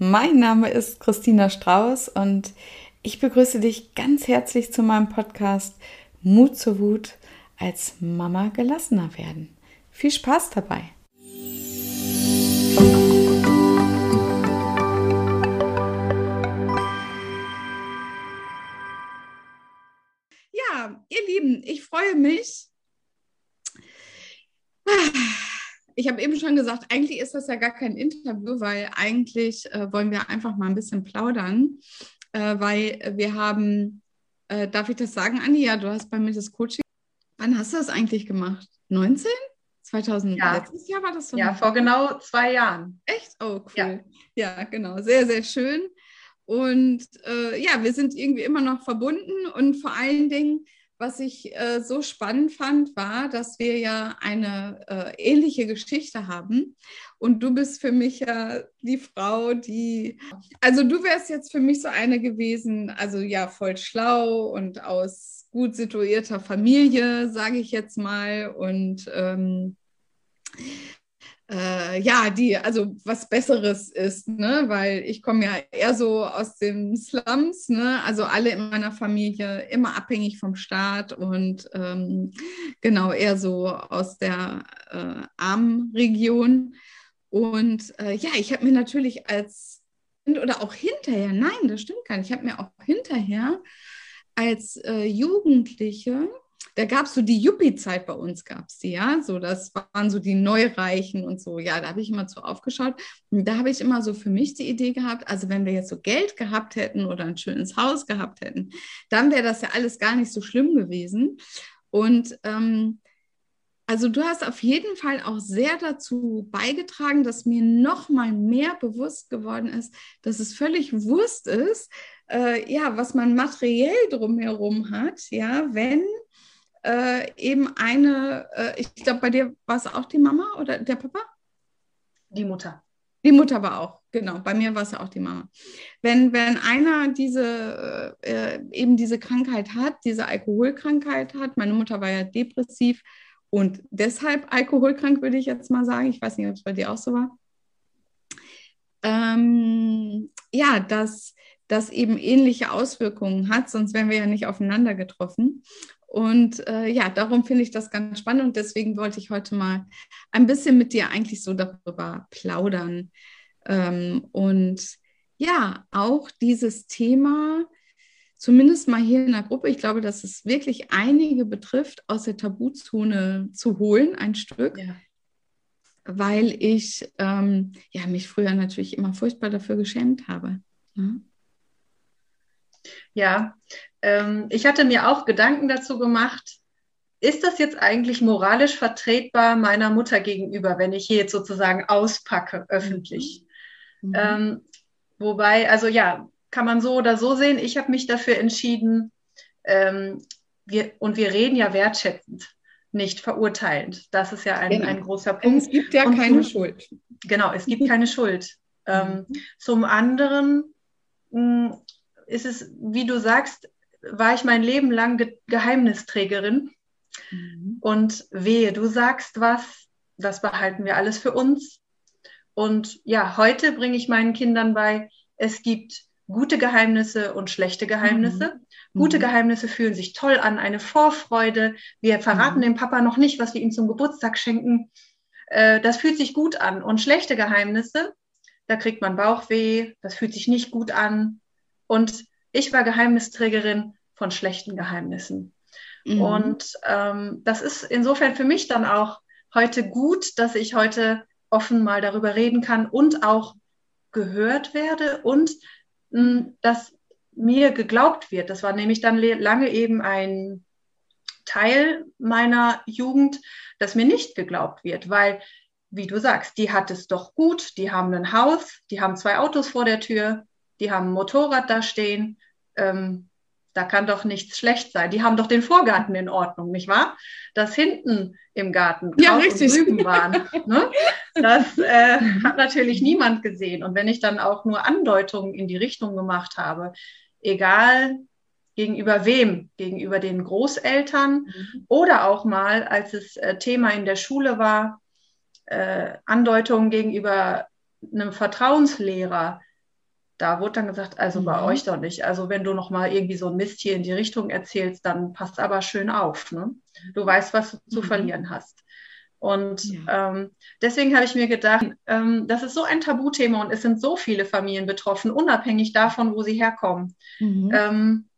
mein Name ist Christina Strauß und ich begrüße dich ganz herzlich zu meinem Podcast Mut zur Wut als Mama gelassener werden. Viel Spaß dabei! Ja, ihr Lieben, ich freue mich. Ich habe eben schon gesagt, eigentlich ist das ja gar kein Interview, weil eigentlich äh, wollen wir einfach mal ein bisschen plaudern, äh, weil wir haben, äh, darf ich das sagen, Anni? Ja, du hast bei mir das Coaching. Wann hast du das eigentlich gemacht? 19? 2000, ja. letztes Jahr war das so? Ja, vor genau zwei Jahren. Echt? Oh, cool. Ja, ja genau. Sehr, sehr schön. Und äh, ja, wir sind irgendwie immer noch verbunden und vor allen Dingen was ich äh, so spannend fand, war, dass wir ja eine äh, ähnliche Geschichte haben. Und du bist für mich ja die Frau, die, also du wärst jetzt für mich so eine gewesen, also ja, voll schlau und aus gut situierter Familie, sage ich jetzt mal. Und ähm, äh, ja, die, also was Besseres ist, ne? weil ich komme ja eher so aus den Slums, ne? also alle in meiner Familie immer abhängig vom Staat und ähm, genau eher so aus der äh, armen Region. Und äh, ja, ich habe mir natürlich als Kind oder auch hinterher, nein, das stimmt gar nicht, ich habe mir auch hinterher als äh, Jugendliche da gab es so die Yuppie-Zeit bei uns, gab es die, ja. So, das waren so die Neureichen und so. Ja, da habe ich immer zu aufgeschaut. Und da habe ich immer so für mich die Idee gehabt, also wenn wir jetzt so Geld gehabt hätten oder ein schönes Haus gehabt hätten, dann wäre das ja alles gar nicht so schlimm gewesen. Und ähm, also du hast auf jeden Fall auch sehr dazu beigetragen, dass mir noch mal mehr bewusst geworden ist, dass es völlig Wurst ist, äh, ja, was man materiell drumherum hat, ja, wenn äh, eben eine, äh, ich glaube, bei dir war es auch die Mama oder der Papa? Die Mutter. Die Mutter war auch, genau. Bei mir war es ja auch die Mama. Wenn, wenn einer diese, äh, eben diese Krankheit hat, diese Alkoholkrankheit hat, meine Mutter war ja depressiv und deshalb alkoholkrank, würde ich jetzt mal sagen. Ich weiß nicht, ob es bei dir auch so war. Ähm, ja, dass das eben ähnliche Auswirkungen hat, sonst wären wir ja nicht aufeinander getroffen. Und äh, ja, darum finde ich das ganz spannend und deswegen wollte ich heute mal ein bisschen mit dir eigentlich so darüber plaudern. Ähm, und ja, auch dieses Thema, zumindest mal hier in der Gruppe, ich glaube, dass es wirklich einige betrifft, aus der Tabuzone zu holen, ein Stück. Ja. Weil ich ähm, ja, mich früher natürlich immer furchtbar dafür geschämt habe. Ja, ne? ja ähm, ich hatte mir auch Gedanken dazu gemacht, ist das jetzt eigentlich moralisch vertretbar meiner Mutter gegenüber, wenn ich hier jetzt sozusagen auspacke öffentlich? Mhm. mhm. Ähm, wobei, also ja, kann man so oder so sehen. Ich habe mich dafür entschieden, ähm, wir, und wir reden ja wertschätzend, nicht verurteilend. Das ist ja ein, genau. ein großer Punkt. Es gibt ja und keine zum, Schuld. Genau, es gibt keine Schuld. Ähm, mhm. Zum anderen mh, hm, ist es, wie du sagst, war ich mein Leben lang Ge Geheimnisträgerin. Mhm. Und wehe, du sagst was, das behalten wir alles für uns. Und ja, heute bringe ich meinen Kindern bei, es gibt gute Geheimnisse und schlechte Geheimnisse. Mhm. Gute mhm. Geheimnisse fühlen sich toll an, eine Vorfreude. Wir verraten mhm. dem Papa noch nicht, was wir ihm zum Geburtstag schenken. Äh, das fühlt sich gut an. Und schlechte Geheimnisse, da kriegt man Bauchweh, das fühlt sich nicht gut an. Und ich war Geheimnisträgerin von schlechten Geheimnissen. Mhm. Und ähm, das ist insofern für mich dann auch heute gut, dass ich heute offen mal darüber reden kann und auch gehört werde und mh, hm, dass mir geglaubt wird. Das war nämlich dann lange eben ein Teil meiner Jugend, dass mir nicht geglaubt wird, weil, wie du sagst, die hat es doch gut, die haben ein Haus, die haben zwei Autos vor der Tür, die haben ein Motorrad da stehen. Ähm, da kann doch nichts schlecht sein. Die haben doch den Vorgarten in Ordnung, nicht wahr? Dass hinten im Garten ja, richtig. und Rüben waren. ne? Das äh, hat natürlich niemand gesehen. Und wenn ich dann auch nur Andeutungen in die Richtung gemacht habe, egal gegenüber wem, gegenüber den Großeltern mhm. oder auch mal, als es äh, Thema in der Schule war, äh, Andeutungen gegenüber einem Vertrauenslehrer, da wurde dann gesagt, also mhm. bei euch doch nicht. Also wenn du noch mal irgendwie so ein Mist hier in die Richtung erzählst, dann passt aber schön auf. Ne? Du weißt, was du mhm. zu verlieren hast. Und ja. ähm, deswegen habe ich mir gedacht, ähm, das ist so ein Tabuthema und es sind so viele Familien betroffen, unabhängig davon, wo sie herkommen. Mhm. Ähm,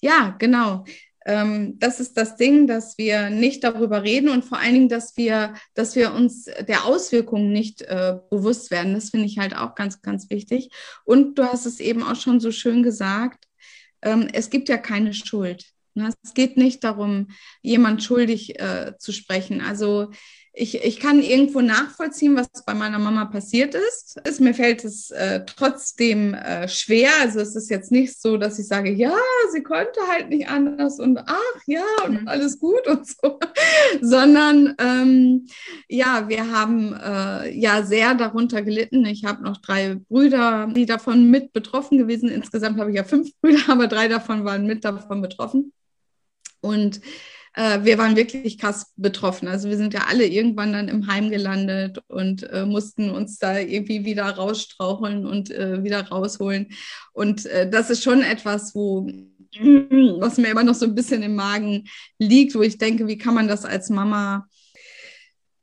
ja, genau. Ähm, das ist das Ding, dass wir nicht darüber reden und vor allen Dingen, dass wir, dass wir uns der Auswirkungen nicht äh, bewusst werden. Das finde ich halt auch ganz, ganz wichtig. Und du hast es eben auch schon so schön gesagt, ähm, es gibt ja keine Schuld. Ne? Es geht nicht darum, jemand schuldig äh, zu sprechen. Also ich, ich kann irgendwo nachvollziehen, was bei meiner Mama passiert ist. ist mir fällt es äh, trotzdem äh, schwer. Also es ist jetzt nicht so, dass ich sage, ja, sie konnte halt nicht anders und ach ja, und mhm. alles gut und so, sondern ähm, ja, wir haben äh, ja sehr darunter gelitten. Ich habe noch drei Brüder, die davon mit betroffen gewesen. Insgesamt habe ich ja fünf Brüder, aber drei davon waren mit davon betroffen. Und äh, wir waren wirklich krass betroffen. Also wir sind ja alle irgendwann dann im Heim gelandet und äh, mussten uns da irgendwie wieder rausstraucheln und äh, wieder rausholen. Und äh, das ist schon etwas, wo was mir immer noch so ein bisschen im Magen liegt, wo ich denke, wie kann man das als Mama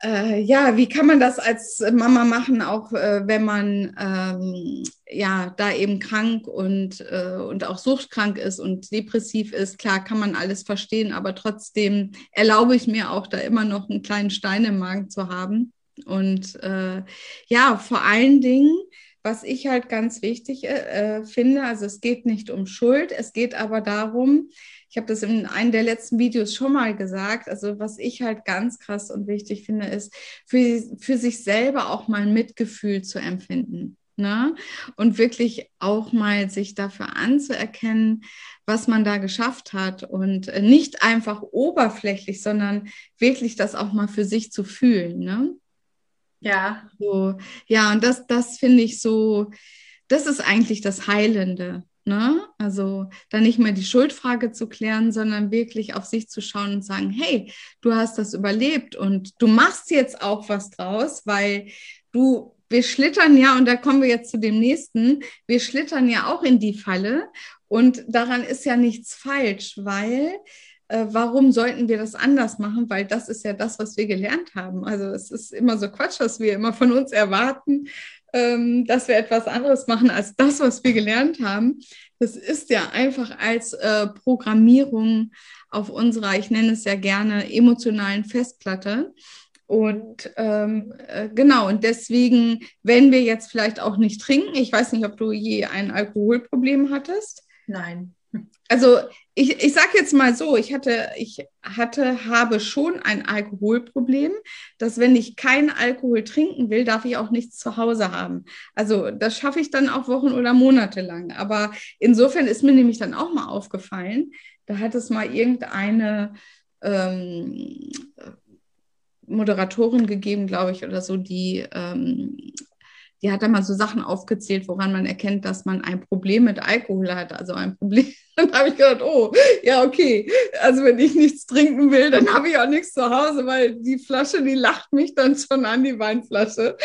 äh, ja, wie kann man das als Mama machen, auch äh, wenn man ähm, ja da eben krank und, äh, und auch suchtkrank ist und depressiv ist? Klar, kann man alles verstehen, aber trotzdem erlaube ich mir auch da immer noch einen kleinen Stein im Magen zu haben. Und äh, ja, vor allen Dingen, was ich halt ganz wichtig äh, finde, also es geht nicht um Schuld, es geht aber darum, ich habe das in einem der letzten Videos schon mal gesagt. Also was ich halt ganz krass und wichtig finde, ist für, für sich selber auch mal Mitgefühl zu empfinden. Ne? Und wirklich auch mal sich dafür anzuerkennen, was man da geschafft hat und äh, nicht einfach oberflächlich, sondern wirklich das auch mal für sich zu fühlen. Ne? Ja. So, ja, und das, das finde ich so, das ist eigentlich das Heilende. Ne? Also da nicht mehr die Schuldfrage zu klären, sondern wirklich auf sich zu schauen und sagen, hey, du hast das überlebt und du machst jetzt auch was draus, weil du, wir schlittern ja, und da kommen wir jetzt zu dem nächsten, wir schlittern ja auch in die Falle und daran ist ja nichts falsch, weil äh, warum sollten wir das anders machen? Weil das ist ja das, was wir gelernt haben. Also es ist immer so Quatsch, was wir immer von uns erwarten, ähm, dass wir etwas anderes machen als das, was wir gelernt haben. Das ist ja einfach als äh, Programmierung auf unserer, ich nenne es ja gerne, emotionalen Festplatte. Und ähm, äh, genau, und deswegen, wenn wir jetzt vielleicht auch nicht trinken, ich weiß nicht, ob du je ein Alkoholproblem hattest. Nein. Also ich, ich sage jetzt mal so, ich hatte, ich hatte, habe schon ein Alkoholproblem, dass wenn ich keinen Alkohol trinken will, darf ich auch nichts zu Hause haben. Also das schaffe ich dann auch Wochen oder Monate lang. Aber insofern ist mir nämlich dann auch mal aufgefallen, da hat es mal irgendeine ähm, Moderatorin gegeben, glaube ich, oder so, die ähm, die hat da mal so Sachen aufgezählt, woran man erkennt, dass man ein Problem mit Alkohol hat. Also ein Problem. Dann habe ich gedacht, oh, ja, okay. Also wenn ich nichts trinken will, dann habe ich auch nichts zu Hause, weil die Flasche, die lacht mich dann schon an, die Weinflasche.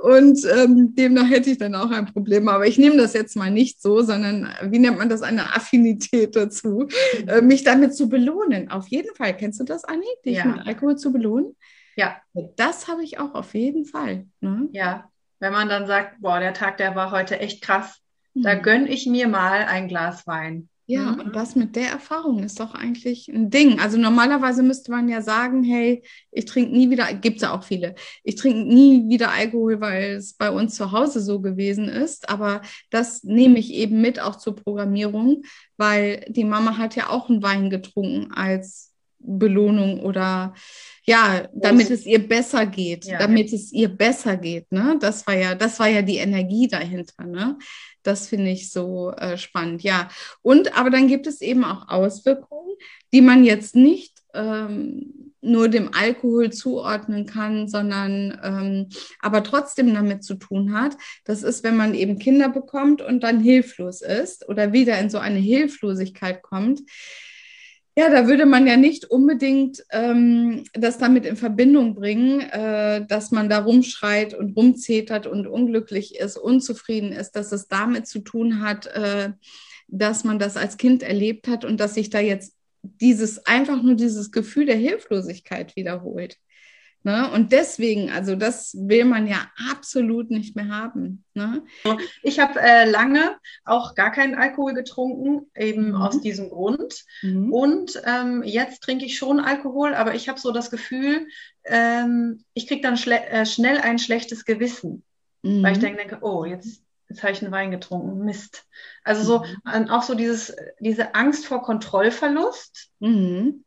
Und ähm, demnach hätte ich dann auch ein Problem. Aber ich nehme das jetzt mal nicht so, sondern wie nennt man das, eine Affinität dazu, äh, mich damit zu belohnen. Auf jeden Fall. Kennst du das, Anni, dich ja. mit Alkohol zu belohnen? Ja. Das habe ich auch auf jeden Fall. Ne? Ja, wenn man dann sagt, boah, der Tag, der war heute echt krass, mhm. da gönne ich mir mal ein Glas Wein. Ja, mhm. und das mit der Erfahrung ist doch eigentlich ein Ding. Also normalerweise müsste man ja sagen, hey, ich trinke nie wieder, gibt es ja auch viele, ich trinke nie wieder Alkohol, weil es bei uns zu Hause so gewesen ist. Aber das nehme ich eben mit auch zur Programmierung, weil die Mama hat ja auch einen Wein getrunken als Belohnung oder ja, damit es ihr besser geht, ja. damit es ihr besser geht. Ne? Das war ja, das war ja die Energie dahinter. Ne? Das finde ich so äh, spannend. Ja, und aber dann gibt es eben auch Auswirkungen, die man jetzt nicht ähm, nur dem Alkohol zuordnen kann, sondern ähm, aber trotzdem damit zu tun hat. Das ist, wenn man eben Kinder bekommt und dann hilflos ist oder wieder in so eine Hilflosigkeit kommt Ja, da würde man ja nicht unbedingt ähm, das damit in Verbindung bringen, äh, dass man da rumschreit und rumzetert und unglücklich ist, unzufrieden ist, dass es damit zu tun hat, äh, dass man das als Kind erlebt hat und dass sich da jetzt dieses einfach nur dieses Gefühl der Hilflosigkeit wiederholt. Ne? Und deswegen, also das will man ja absolut nicht mehr haben. Ne? Ich habe äh, lange auch gar keinen Alkohol getrunken, eben mhm. aus diesem Grund. Mhm. Und ähm, jetzt trinke ich schon Alkohol, aber ich habe so das Gefühl, ähm, ich kriege dann äh, schnell ein schlechtes Gewissen, mhm. weil ich dann denke, oh, jetzt, jetzt habe ich einen Wein getrunken, Mist. Also so mhm. auch so dieses, diese Angst vor Kontrollverlust. Mhm.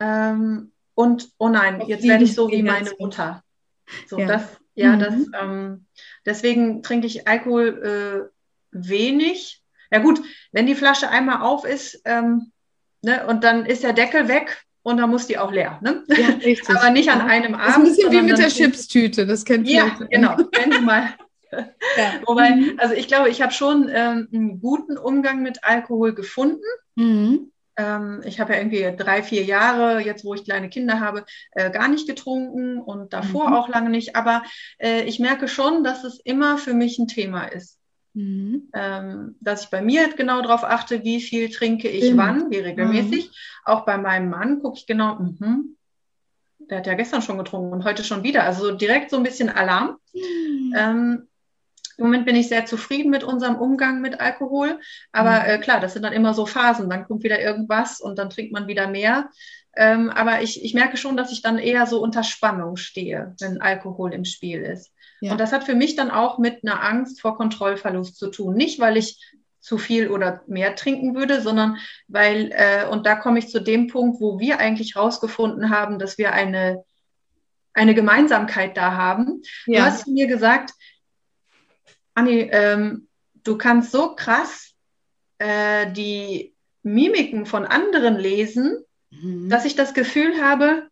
Ähm, und oh nein, jetzt werde ich so wie meine Mutter. So, ja. das, ja, mhm. das, ähm, deswegen trinke ich Alkohol äh, wenig. Ja gut, wenn die Flasche einmal auf ist, ähm, ne, und dann ist der Deckel weg und dann muss die auch leer. Ne? Ja. Aber nicht an einem Abend. Das ist ein bisschen wie mit der Chipstüte, das kennt ihr. Ja, genau. Wenn du mal. Ja. Wobei, mhm. also ich glaube, ich habe schon ähm, einen guten Umgang mit Alkohol gefunden. Mhm. Ähm, ich habe ja irgendwie drei, vier Jahre, jetzt wo ich kleine Kinder habe, äh, gar nicht getrunken und davor mhm. auch lange nicht. Aber äh, ich merke schon, dass es immer für mich ein Thema ist. Mhm. Ähm, dass ich bei mir genau darauf achte, wie viel trinke ich mhm. wann, wie regelmäßig. Auch bei meinem Mann gucke ich genau, mh, der hat ja gestern schon getrunken und heute schon wieder. Also direkt so ein bisschen Alarm. Mhm. Ähm, im Moment bin ich sehr zufrieden mit unserem Umgang mit Alkohol. Aber mhm. äh, klar, das sind dann immer so Phasen. Dann kommt wieder irgendwas und dann trinkt man wieder mehr. Ähm, aber ich, ich merke schon, dass ich dann eher so unter Spannung stehe, wenn Alkohol im Spiel ist. Ja. Und das hat für mich dann auch mit einer Angst vor Kontrollverlust zu tun. Nicht, weil ich zu viel oder mehr trinken würde, sondern weil, äh, und da komme ich zu dem Punkt, wo wir eigentlich rausgefunden haben, dass wir eine, eine Gemeinsamkeit da haben. Ja. Du hast mir gesagt, Anni, ähm, du kannst so krass äh, die Mimiken von anderen lesen, mhm. dass ich das Gefühl habe,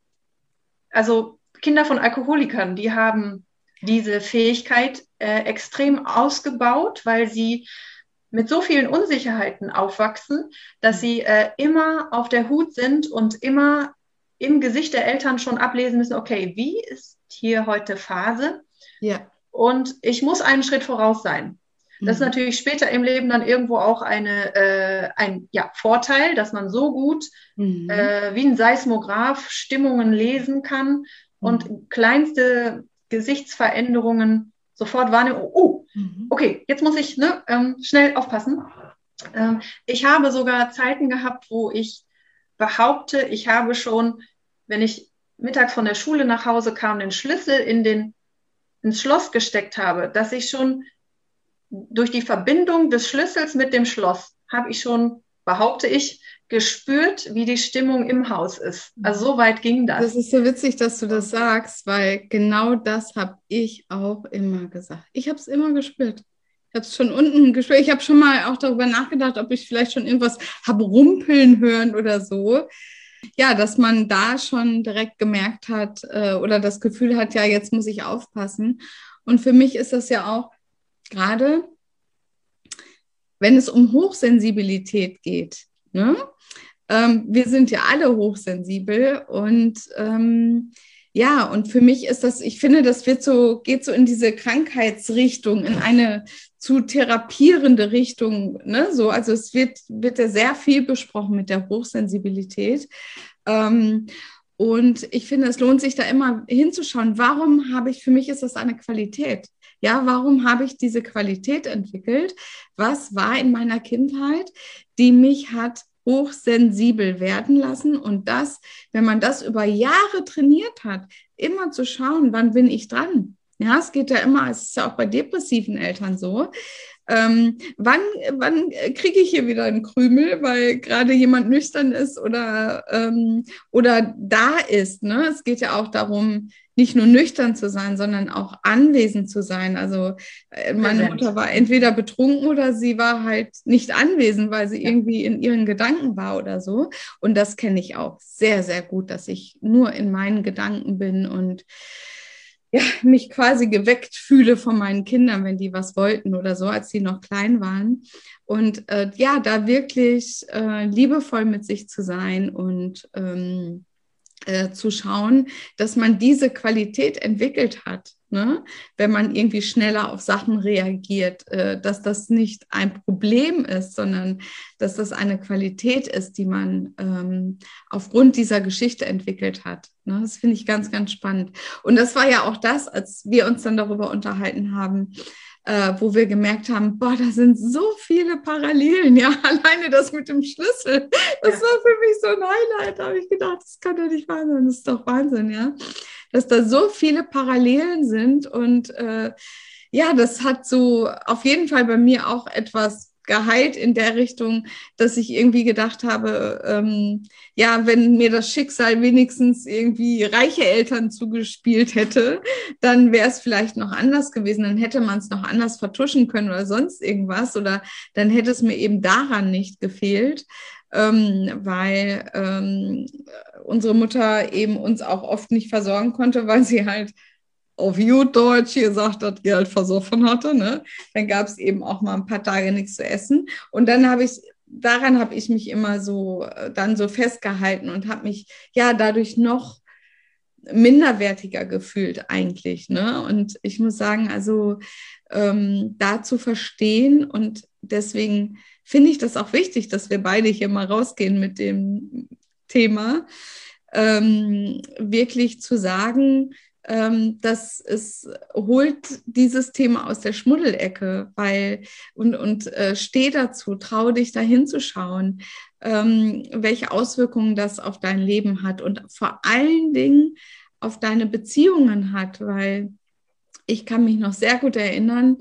also Kinder von Alkoholikern, die haben diese Fähigkeit äh, extrem ausgebaut, weil sie mit so vielen Unsicherheiten aufwachsen, dass sie äh, immer auf der Hut sind und immer im Gesicht der Eltern schon ablesen müssen, okay, wie ist hier heute Phase? Ja und ich muss einen Schritt voraus sein. Das ist mhm. natürlich später im Leben dann irgendwo auch eine, äh, ein ja, Vorteil, dass man so gut mhm. äh, wie ein Seismograph Stimmungen lesen kann mhm. und kleinste Gesichtsveränderungen sofort wahrnehmen. Oh, oh mhm. okay, jetzt muss ich ne, ähm, schnell aufpassen. Ähm, ich habe sogar Zeiten gehabt, wo ich behaupte, ich habe schon, wenn ich mittags von der Schule nach Hause kam, den Schlüssel in den ins Schloss gesteckt habe, dass ich schon durch die Verbindung des Schlüssels mit dem Schloss habe ich schon, behaupte ich, gespürt, wie die Stimmung im Haus ist. Also so weit ging das. Das ist so witzig, dass du das sagst, weil genau das habe ich auch immer gesagt. Ich habe es immer gespürt. Ich habe es schon unten gespürt. Ich habe schon mal auch darüber nachgedacht, ob ich vielleicht schon irgendwas habe rumpeln hören oder so ja, dass man da schon direkt gemerkt hat äh, oder das Gefühl hat, ja, jetzt muss ich aufpassen. Und für mich ist das ja auch gerade, wenn es um Hochsensibilität geht. Ne? Ähm, wir sind ja alle hochsensibel und ähm, ja, und für mich ist das, ich finde, das wird so, geht so in diese Krankheitsrichtung, in eine zu therapierende Richtung. Ne? So, also es wird, wird ja sehr viel besprochen mit der Hochsensibilität. Ähm, und ich finde, es lohnt sich da immer hinzuschauen, warum habe ich, für mich ist das eine Qualität. Ja, warum habe ich diese Qualität entwickelt? Was war in meiner Kindheit, die mich hat hochsensibel werden lassen und das, wenn man das über Jahre trainiert hat, immer zu schauen, wann bin ich dran? Ja, es geht ja immer, es ist ja auch bei depressiven Eltern so. Ähm, wann wann kriege ich hier wieder einen Krümel, weil gerade jemand nüchtern ist oder, ähm, oder da ist? Ne? Es geht ja auch darum, nicht nur nüchtern zu sein, sondern auch anwesend zu sein. Also äh, meine Mutter war entweder betrunken oder sie war halt nicht anwesend, weil sie ja. irgendwie in ihren Gedanken war oder so. Und das kenne ich auch sehr, sehr gut, dass ich nur in meinen Gedanken bin und ja, mich quasi geweckt fühle von meinen Kindern, wenn die was wollten oder so, als die noch klein waren. Und äh, ja, da wirklich äh, liebevoll mit sich zu sein und ähm, äh, zu schauen, dass man diese Qualität entwickelt hat ne? wenn man irgendwie schneller auf Sachen reagiert, äh, dass das nicht ein Problem ist, sondern dass das eine Qualität ist, die man ähm, aufgrund dieser Geschichte entwickelt hat. Ne? Das finde ich ganz, ganz spannend. Und das war ja auch das, als wir uns dann darüber unterhalten haben, äh, wo wir gemerkt haben, boah, da sind so viele Parallelen. Ja, alleine das mit dem Schlüssel, das ja. war für mich so ein Highlight. Da habe ich gedacht, das kann doch nicht wahr sein, das ist doch Wahnsinn, ja dass da so viele Parallelen sind. Und äh, ja, das hat so auf jeden Fall bei mir auch etwas geheilt in der Richtung, dass ich irgendwie gedacht habe, ähm, ja, wenn mir das Schicksal wenigstens irgendwie reiche Eltern zugespielt hätte, dann wäre es vielleicht noch anders gewesen, dann hätte man es noch anders vertuschen können oder sonst irgendwas oder dann hätte es mir eben daran nicht gefehlt ähm, weil ähm, unsere Mutter eben uns auch oft nicht versorgen konnte, weil sie halt auf Deutsch gesagt hat, Geld versoffen hatte. Ne? Dann gab es eben auch mal ein paar Tage nichts zu essen. Und dann habe ich, daran habe ich mich immer so äh, dann so festgehalten und habe mich ja dadurch noch minderwertiger gefühlt eigentlich. Ne? Und ich muss sagen, also ähm, da zu verstehen und deswegen finde ich das auch wichtig, dass wir beide hier mal rausgehen mit dem Thema, ähm, wirklich zu sagen, ähm, dass es holt dieses Thema aus der Schmuddelecke, weil und, und äh, steh dazu, trau dich da hinzuschauen, ähm, welche Auswirkungen das auf dein Leben hat und vor allen Dingen auf deine Beziehungen hat, weil ich kann mich noch sehr gut erinnern,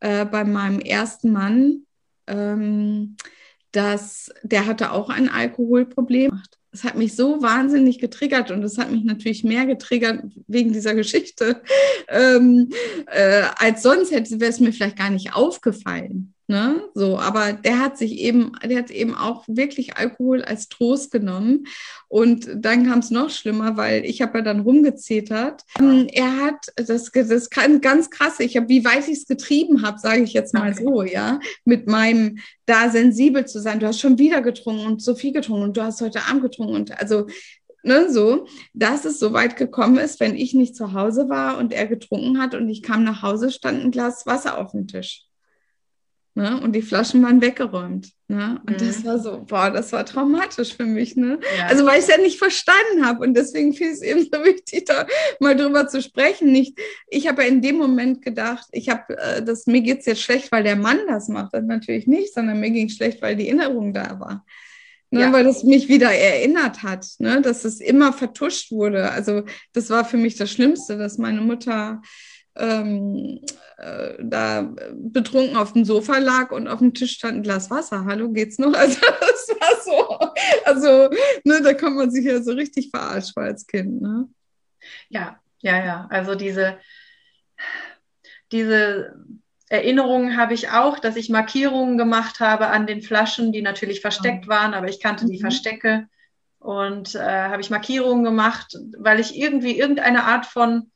äh, bei meinem ersten Mann, ähm, dass der hatte auch ein Alkoholproblem. Es hat mich so wahnsinnig getriggert und es hat mich natürlich mehr getriggert wegen dieser Geschichte, ähm, äh, als sonst hätte wäre es mir vielleicht gar nicht aufgefallen. Ne? So, aber der hat sich eben, der hat eben auch wirklich Alkohol als Trost genommen. Und dann kam es noch schlimmer, weil ich habe ja dann rumgezetert. Ähm, er hat, das, das kann ganz krass, ich habe, wie weit ich es getrieben habe, sage ich jetzt mal okay. so, ja, mit meinem da sensibel zu sein. Du hast schon wieder getrunken und so viel getrunken und du hast heute Abend getrunken und also Ne, so, dass es so weit gekommen ist, wenn ich nicht zu Hause war und er getrunken hat und ich kam nach Hause, stand ein Glas Wasser auf dem Tisch. Ne? Und die Flaschen waren weggeräumt. Ne? Und mhm. das war so, boah, das war traumatisch für mich. Ne? Ja. Also weil ich es ja nicht verstanden habe. Und deswegen fiel es eben so wichtig, da mal drüber zu sprechen. Nicht, ich habe ja in dem Moment gedacht, ich habe, äh, das, mir geht es jetzt schlecht, weil der Mann das macht. Das natürlich nicht, sondern mir ging es schlecht, weil die Erinnerung da war. Ne, ja. weil das mich wieder erinnert hat, ne, dass es immer vertuscht wurde. Also das war für mich das Schlimmste, dass meine Mutter ähm, äh, da betrunken auf dem Sofa lag und auf dem Tisch stand ein Glas Wasser. Hallo, geht's noch? Also das war so, also ne, da kommt man sich ja so richtig verarscht als Kind. Ne? Ja, ja, ja. Also diese, diese Erinnerungen habe ich auch, dass ich Markierungen gemacht habe an den Flaschen, die natürlich versteckt ja. waren, aber ich kannte mhm. die Verstecke und äh, habe ich Markierungen gemacht, weil ich irgendwie irgendeine Art von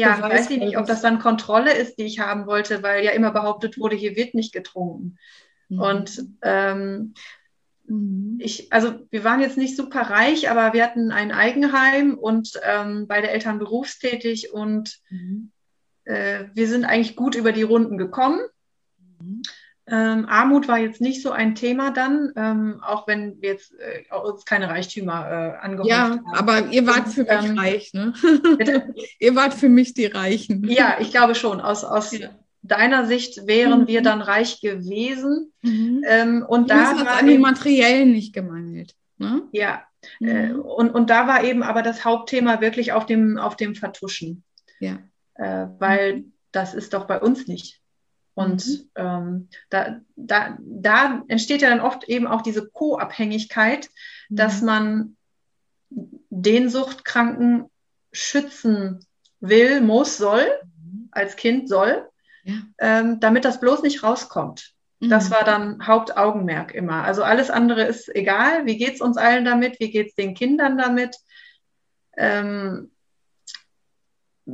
ja, ich weiß nicht, ob das dann Kontrolle ist, die ich haben wollte, weil ja immer behauptet wurde, hier wird nicht getrunken. Mhm. Und ähm, mhm. ich, also wir waren jetzt nicht super reich, aber wir hatten ein Eigenheim und ähm, beide Eltern berufstätig und mhm. äh, wir sind eigentlich gut über die Runden gekommen. Ähm, Armut war jetzt nicht so ein Thema dann, ähm, auch wenn wir jetzt äh, uns keine Reichtümer äh, angehäuft ja, haben. Ja, aber ihr wart für mich ähm, reich, ne? ihr wart für mich die Reichen. Ja, ich glaube schon. Aus, aus ja. deiner Sicht wären mhm. wir dann reich gewesen. Mhm. Ähm, und da hat an den Materiellen nicht gemangelt. Ne? Ja, mhm. äh, und, und da war eben aber das Hauptthema wirklich auf dem, auf dem Vertuschen. Ja. Äh, weil mhm. das ist doch bei uns nicht. Und mhm. ähm, da, da, da entsteht ja dann oft eben auch diese Co-Abhängigkeit, mhm. dass man den Suchtkranken schützen will, muss, soll, mhm. als Kind soll, ja. ähm, damit das bloß nicht rauskommt. Das mhm. war dann Hauptaugenmerk immer. Also alles andere ist egal. Wie geht es uns allen damit? Wie geht es den Kindern damit? Ähm,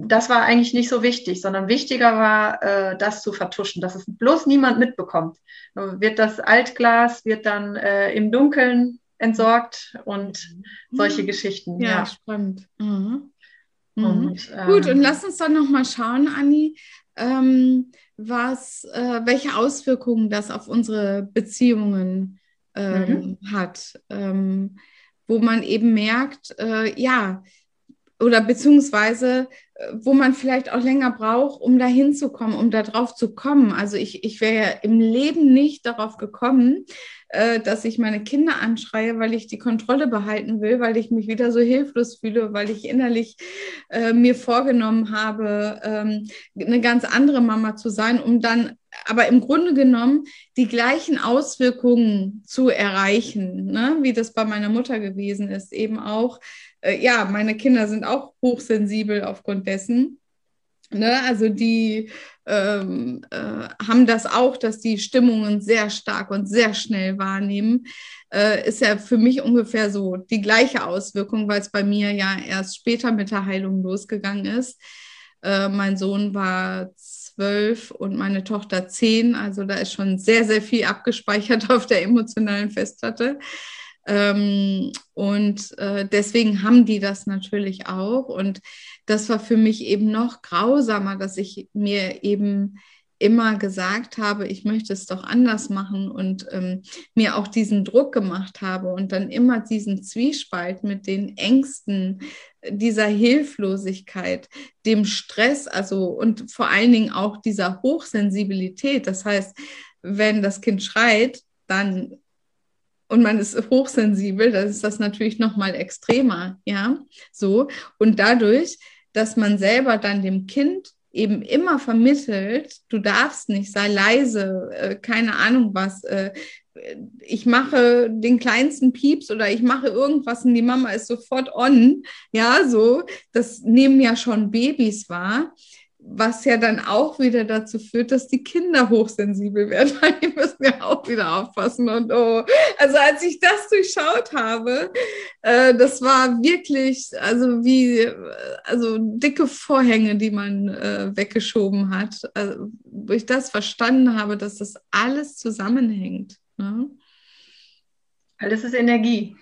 das war eigentlich nicht so wichtig, sondern wichtiger war, äh, das zu vertuschen, dass es bloß niemand mitbekommt. Wird das Altglas, wird dann äh, im Dunkeln entsorgt und mhm. solche Geschichten. Ja, ja. spannend. Mhm. Mhm. Und, ähm, Gut, und lass uns dann nochmal schauen, Anni, ähm, was, äh, welche Auswirkungen das auf unsere Beziehungen ähm, mhm. hat. Ähm, wo man eben merkt, äh, ja, oder beziehungsweise äh, wo man vielleicht auch länger braucht, um da hinzukommen, um da drauf zu kommen. Also ich, ich wäre im Leben nicht darauf gekommen, äh, dass ich meine Kinder anschreie, weil ich die Kontrolle behalten will, weil ich mich wieder so hilflos fühle, weil ich innerlich äh, mir vorgenommen habe, ähm, eine ganz andere Mama zu sein, um dann aber im Grunde genommen die gleichen Auswirkungen zu erreichen, ne? wie das bei meiner Mutter gewesen ist, eben auch äh, ja, meine Kinder sind auch hochsensibel aufgrund dessen. Ne? Also die ähm, äh, haben das auch, dass die Stimmungen sehr stark und sehr schnell wahrnehmen. Äh, ist ja für mich ungefähr so die gleiche Auswirkung, weil es bei mir ja erst später mit der Heilung losgegangen ist. Äh, mein Sohn war zwölf und meine Tochter zehn, also da ist schon sehr, sehr viel abgespeichert auf der emotionalen Festplatte. Ähm, und äh, deswegen haben die das natürlich auch. Und das war für mich eben noch grausamer, dass ich mir eben immer gesagt habe, ich möchte es doch anders machen und ähm, mir auch diesen Druck gemacht habe und dann immer diesen Zwiespalt mit den Ängsten, dieser Hilflosigkeit, dem Stress, also und vor allen Dingen auch dieser Hochsensibilität. Das heißt, wenn das Kind schreit, dann und man ist hochsensibel, dann ist das natürlich noch mal extremer, ja, so. Und dadurch, dass man selber dann dem Kind eben immer vermittelt, du darfst nicht, sei leise, äh, keine Ahnung was, äh, ich mache den kleinsten Pieps oder ich mache irgendwas und die Mama ist sofort on, ja, so, das nehmen ja schon Babys wahr was ja dann auch wieder dazu führt, dass die Kinder hochsensibel werden, weil die müssen ja auch wieder aufpassen. Und oh, also als ich das durchschaut habe, äh, das war wirklich, also wie, also dicke Vorhänge, die man äh, weggeschoben hat, also, wo ich das verstanden habe, dass das alles zusammenhängt. Ne? Alles ist Energie.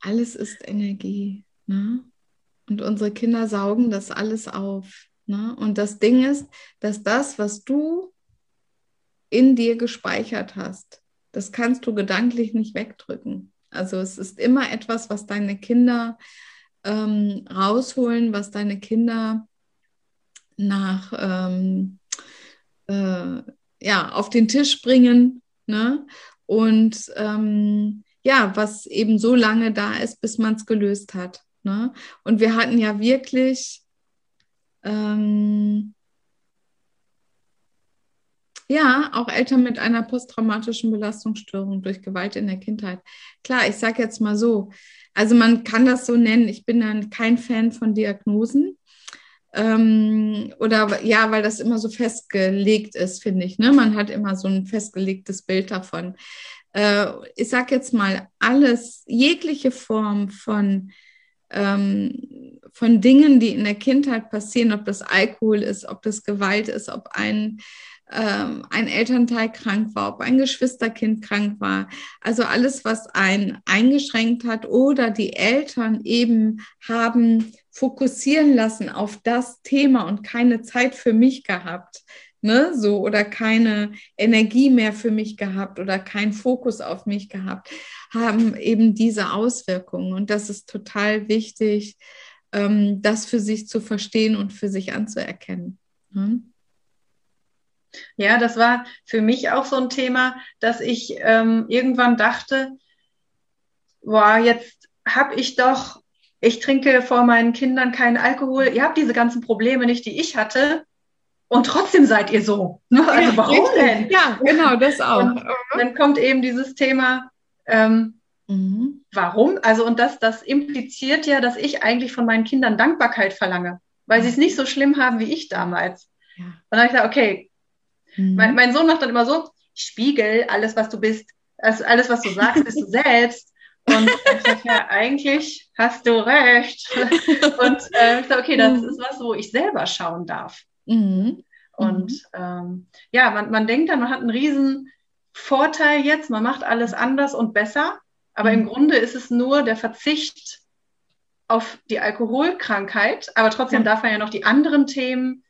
Alles ist Energie. Ne? Und unsere Kinder saugen das alles auf. Ne? Und das Ding ist, dass das, was du in dir gespeichert hast, das kannst du gedanklich nicht wegdrücken. Also es ist immer etwas, was deine Kinder ähm, rausholen, was deine Kinder nach ähm, äh, ja, auf den Tisch bringen. Ne? Und ähm, ja, was eben so lange da ist, bis man es gelöst hat. Ne? Und wir hatten ja wirklich ähm, ja, auch Eltern mit einer posttraumatischen Belastungsstörung durch Gewalt in der Kindheit. Klar, ich sage jetzt mal so, also man kann das so nennen, ich bin dann kein Fan von Diagnosen. Ähm, oder ja, weil das immer so festgelegt ist, finde ich. Ne? Man hat immer so ein festgelegtes Bild davon. Äh, ich sage jetzt mal, alles, jegliche Form von ähm, von Dingen, die in der Kindheit passieren, ob das Alkohol ist, ob das Gewalt ist, ob ein, ähm, ein Elternteil krank war, ob ein Geschwisterkind krank war. Also alles, was einen eingeschränkt hat oder die Eltern eben haben fokussieren lassen auf das Thema und keine Zeit für mich gehabt ne, so oder keine Energie mehr für mich gehabt oder keinen Fokus auf mich gehabt, haben eben diese Auswirkungen. Und das ist total wichtig, ähm, das für sich zu verstehen und für sich anzuerkennen. Hm? Ja, das war für mich auch so ein Thema, dass ich ähm, irgendwann dachte, boah, jetzt habe ich doch, ich trinke vor meinen Kindern keinen Alkohol, ihr habt diese ganzen Probleme nicht, die ich hatte und trotzdem seid ihr so. Ne? Also warum denn? Ja, genau, das auch. Und dann kommt eben dieses Thema, ähm, mhm. warum? Also und das, das impliziert ja, dass ich eigentlich von meinen Kindern Dankbarkeit verlange, weil sie es nicht so schlimm haben wie ich damals. Ja. Und dann habe ich gesagt, okay, mhm. mein, mein, Sohn macht dann immer so, Spiegel, alles, was du bist, also alles, was du sagst, bist du selbst. Und ich sage, ja, eigentlich hast du recht. Und äh, ich sage, okay, das mhm. ist was, wo ich selber schauen darf. Mhm. Und mhm. ähm, ja, man, man denkt dann, man hat einen riesen Vorteil jetzt, man macht alles anders und besser. Aber mhm. im Grunde ist es nur der Verzicht auf die Alkoholkrankheit. Aber trotzdem ja. darf man ja noch die anderen Themen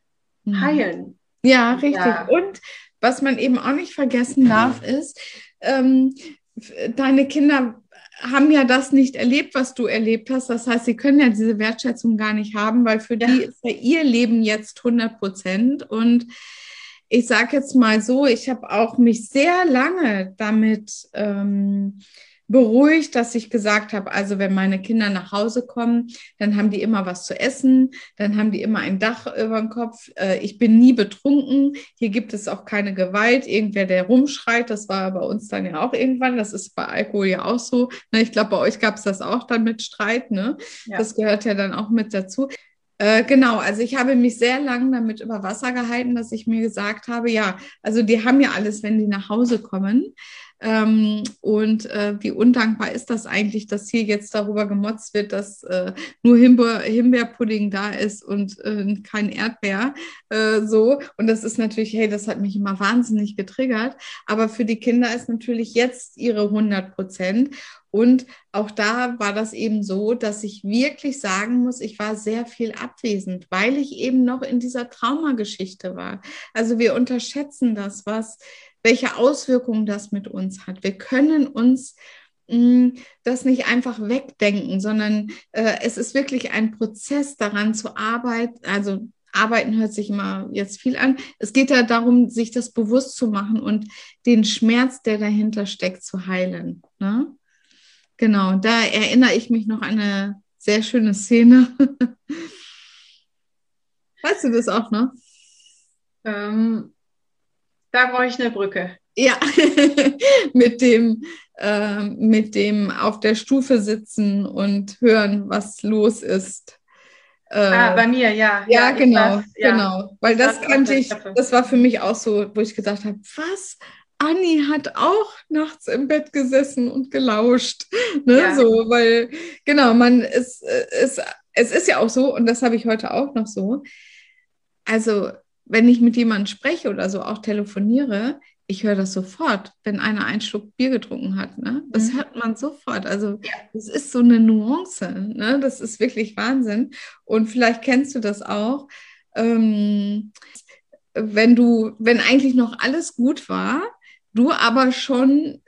mhm. heilen. Ja, richtig. Ja. Und was man eben auch nicht vergessen darf, ist, ähm, deine Kinder haben ja das nicht erlebt, was du erlebt hast. Das heißt, sie können ja diese Wertschätzung gar nicht haben, weil für ja. die ist ja ihr Leben jetzt 100 Prozent. Und ich sage jetzt mal so, ich habe auch mich sehr lange damit ähm, beruhigt, dass ich gesagt habe, also wenn meine Kinder nach Hause kommen, dann haben die immer was zu essen, dann haben die immer ein Dach über dem Kopf. Äh, ich bin nie betrunken. Hier gibt es auch keine Gewalt. Irgendwer, der rumschreit, das war bei uns dann ja auch irgendwann. Das ist bei Alkohol ja auch so. Ich glaube, bei euch gab es das auch dann mit Streit. Ne? Ja. Das gehört ja dann auch mit dazu. Äh, genau, also ich habe mich sehr lange damit über Wasser gehalten, dass ich mir gesagt habe, ja, also die haben ja alles, wenn die nach Hause kommen. Ähm, und äh, wie undankbar ist das eigentlich, dass hier jetzt darüber gemotzt wird, dass äh, nur Himbeer, Himbeerpudding da ist und äh, kein Erdbeer. Äh, so. Und das ist natürlich, hey, das hat mich immer wahnsinnig getriggert. Aber für die Kinder ist natürlich jetzt ihre 100 Prozent. Und auch da war das eben so, dass ich wirklich sagen muss, ich war sehr viel abwesend, weil ich eben noch in dieser Traumageschichte war. Also wir unterschätzen das, was welche Auswirkungen das mit uns hat. Wir können uns mm, das nicht einfach wegdenken, sondern äh, es ist wirklich ein Prozess daran zu arbeiten, also Arbeiten hört sich immer jetzt viel an. Es geht ja darum, sich das bewusst zu machen und den Schmerz, der dahinter steckt, zu heilen. Ne? Genau, da erinnere ich mich noch an eine sehr schöne Szene. weißt du das auch noch? Ähm, da brauche ich eine Brücke. Ja, mit dem, äh, mit dem auf der Stufe sitzen und hören, was los ist. Äh, ah, bei mir, ja. Ja, ja genau, das, ja. genau. Weil das, das kannte ich, das war für mich auch so, wo ich gedacht habe, was? Anni hat auch nachts im Bett gesessen und gelauscht. Ne? Ja. So, weil, genau, man ist, ist, es ist ja auch so, und das habe ich heute auch noch so. Also wenn ich mit jemandem spreche oder so auch telefoniere, ich höre das sofort, wenn einer einen Schluck Bier getrunken hat. Ne? Das mhm. hört man sofort. Also ja. das ist so eine Nuance. Ne? Das ist wirklich Wahnsinn. Und vielleicht kennst du das auch. Ähm, wenn du, wenn eigentlich noch alles gut war, du aber schon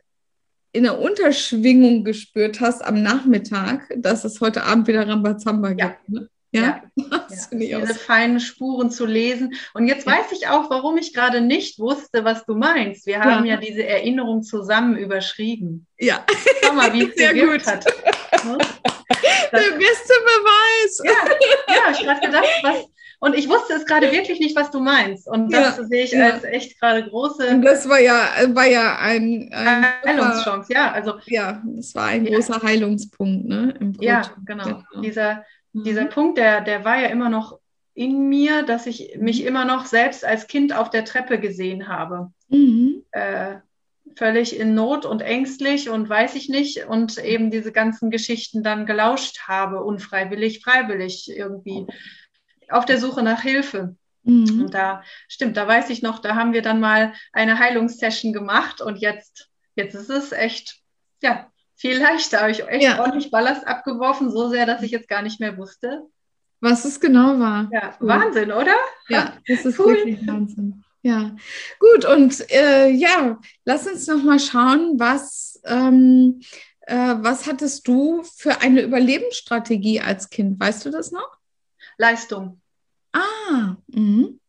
in der Unterschwingung gespürt hast am Nachmittag, dass es heute Abend wieder Rambazamba ja. gibt. Ne? Ja, ja. ja. diese feinen Spuren zu lesen. Und jetzt ja. weiß ich auch, warum ich gerade nicht wusste, was du meinst. Wir haben ja, diese Erinnerung zusammen überschrieben. Ja. Schau mal, wie es gewirkt gut. hat. Ne? Das, Der beste Beweis. Ja, ja ich habe gedacht, was, und ich wusste es gerade wirklich nicht, was du meinst. Und das ja, sehe ich ja. als echt gerade große. Und das war ja, war ja ein, ein Heilungschance, ja. Also, ja, das war ein großer Heilungspunkt, ne? ja, genau. genau. Dieser, Mhm. Dieser Punkt, der, der war ja immer noch in mir, dass ich mich immer noch selbst als Kind auf der Treppe gesehen habe. Mhm. Äh, völlig in Not und ängstlich und weiß ich nicht und eben diese ganzen Geschichten dann gelauscht habe, unfreiwillig, freiwillig irgendwie auf der Suche nach Hilfe. Mhm. Und da stimmt, da weiß ich noch, da haben wir dann mal eine Heilungssession gemacht und jetzt, jetzt ist es echt, ja, viel leichter. Habe ich echt ja. ordentlich Ballast abgeworfen, so sehr, dass ich jetzt gar nicht mehr wusste. Was es genau war. Ja, cool. Wahnsinn, oder? Ja, das ist cool. wirklich Wahnsinn. Ja, gut. Und äh, ja, lass uns noch mal schauen, was, ähm, äh, was hattest du für eine Überlebensstrategie als Kind? Weißt du das noch? Leistung. Ah. Mhm.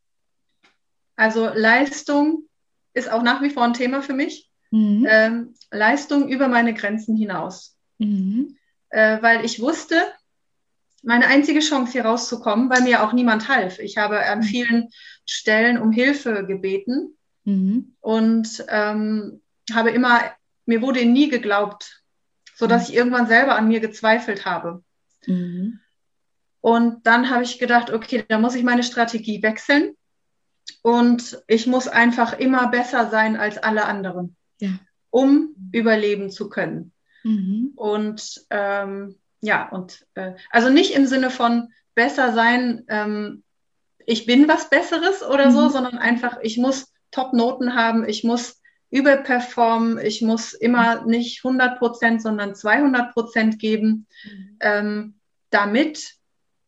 Also Leistung ist auch nach wie vor ein Thema für mich mhm. ähm, Leistung über meine Grenzen hinaus. Mhm. Äh, weil ich wusste, meine einzige Chance hier rauszukommen, weil mir auch niemand half. Ich habe an mhm. vielen Stellen um Hilfe gebeten mhm. und ähm, habe immer, mir wurde nie geglaubt, sodass mhm. ich irgendwann selber an mir gezweifelt habe. Mhm. Und dann habe ich gedacht, okay, da muss ich meine Strategie wechseln und ich muss einfach immer besser sein als alle anderen ja. um überleben zu können. Mhm. Und ähm, ja, und äh, also nicht im Sinne von besser sein, ähm, ich bin was Besseres oder mhm. so, sondern einfach, ich muss Top-Noten haben, ich muss überperformen, ich muss immer nicht 100 Prozent, sondern 200 Prozent geben, mhm. ähm, damit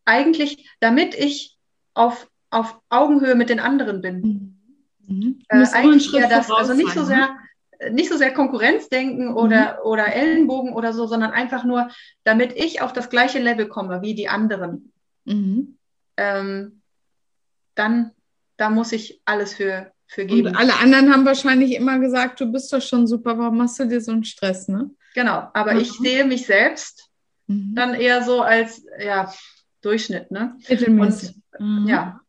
eigentlich, damit ich auf, auf Augenhöhe mit den anderen bin. Mhm. Mhm. Äh, eigentlich ja das, also nicht so sehr, ne? nicht so sehr Konkurrenzdenken oder, mhm. oder Ellenbogen oder so, sondern einfach nur, damit ich auf das gleiche Level komme wie die anderen. Mhm. Ähm, dann, da muss ich alles für, für geben. Und alle anderen haben wahrscheinlich immer gesagt, du bist doch schon super, warum machst du dir so einen Stress, ne? Genau, aber mhm. ich sehe mich selbst mhm. dann eher so als, ja, Durchschnitt, ne? Und, mhm. ja,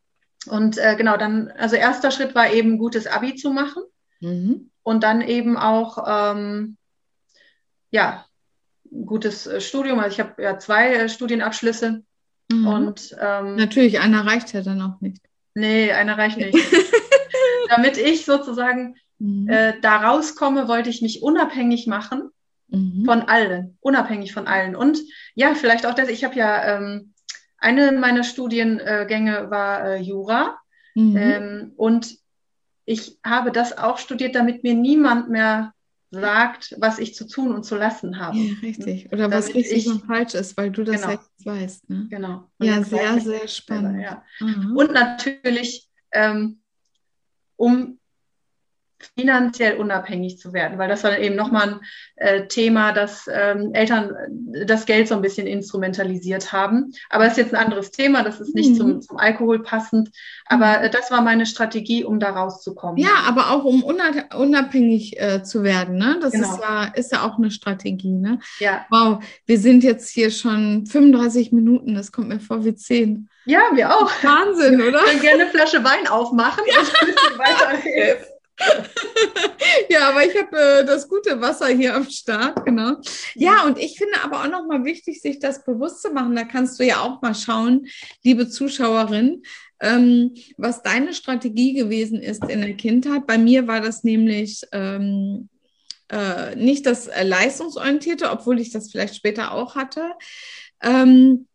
und äh, genau, dann, also erster Schritt war eben, gutes Abi zu machen. Mhm. Und dann eben auch, ähm, ja, gutes äh, Studium. Also ich habe ja zwei äh, Studienabschlüsse. Mhm. Und ähm, natürlich, einer reicht ja dann auch nicht. Nee, einer reicht nicht. Damit ich sozusagen mhm. äh, da rauskomme, wollte ich mich unabhängig machen mhm. von allen, unabhängig von allen. Und ja, vielleicht auch das, ich habe ja ähm, eine meiner Studiengänge war äh, Jura. Mhm. Ähm, und ich habe das auch studiert, damit mir niemand mehr sagt, was ich zu tun und zu lassen habe. Ja, richtig. Oder was richtig ich, und falsch ist, weil du das genau. jetzt weißt. Ne? Genau. Und ja, sehr, sehr spannend. Selber, ja. Mhm. Und natürlich, ähm, um finanziell unabhängig zu werden, weil das war eben nochmal ein äh, Thema, dass ähm, Eltern äh, das Geld so ein bisschen instrumentalisiert haben. Aber das ist jetzt ein anderes Thema, das ist nicht mhm. zum, zum Alkohol passend. Aber mhm. äh, das war meine Strategie, um da rauszukommen. Ja, aber auch um unabhängig äh, zu werden. Ne? Das genau. ist, ja, ist ja auch eine Strategie. Ne? Ja. Wow, wir sind jetzt hier schon 35 Minuten, das kommt mir vor wie 10. Ja, wir auch. Wahnsinn, oder? Wir können gerne eine Flasche Wein aufmachen ja. und ein bisschen weiterreden. ja, aber ich habe äh, das gute Wasser hier am Start, genau. Ja, und ich finde aber auch nochmal wichtig, sich das bewusst zu machen. Da kannst du ja auch mal schauen, liebe Zuschauerin, ähm, was deine Strategie gewesen ist in der Kindheit. Bei mir war das nämlich ähm, äh, nicht das äh, leistungsorientierte, obwohl ich das vielleicht später auch hatte. Ähm,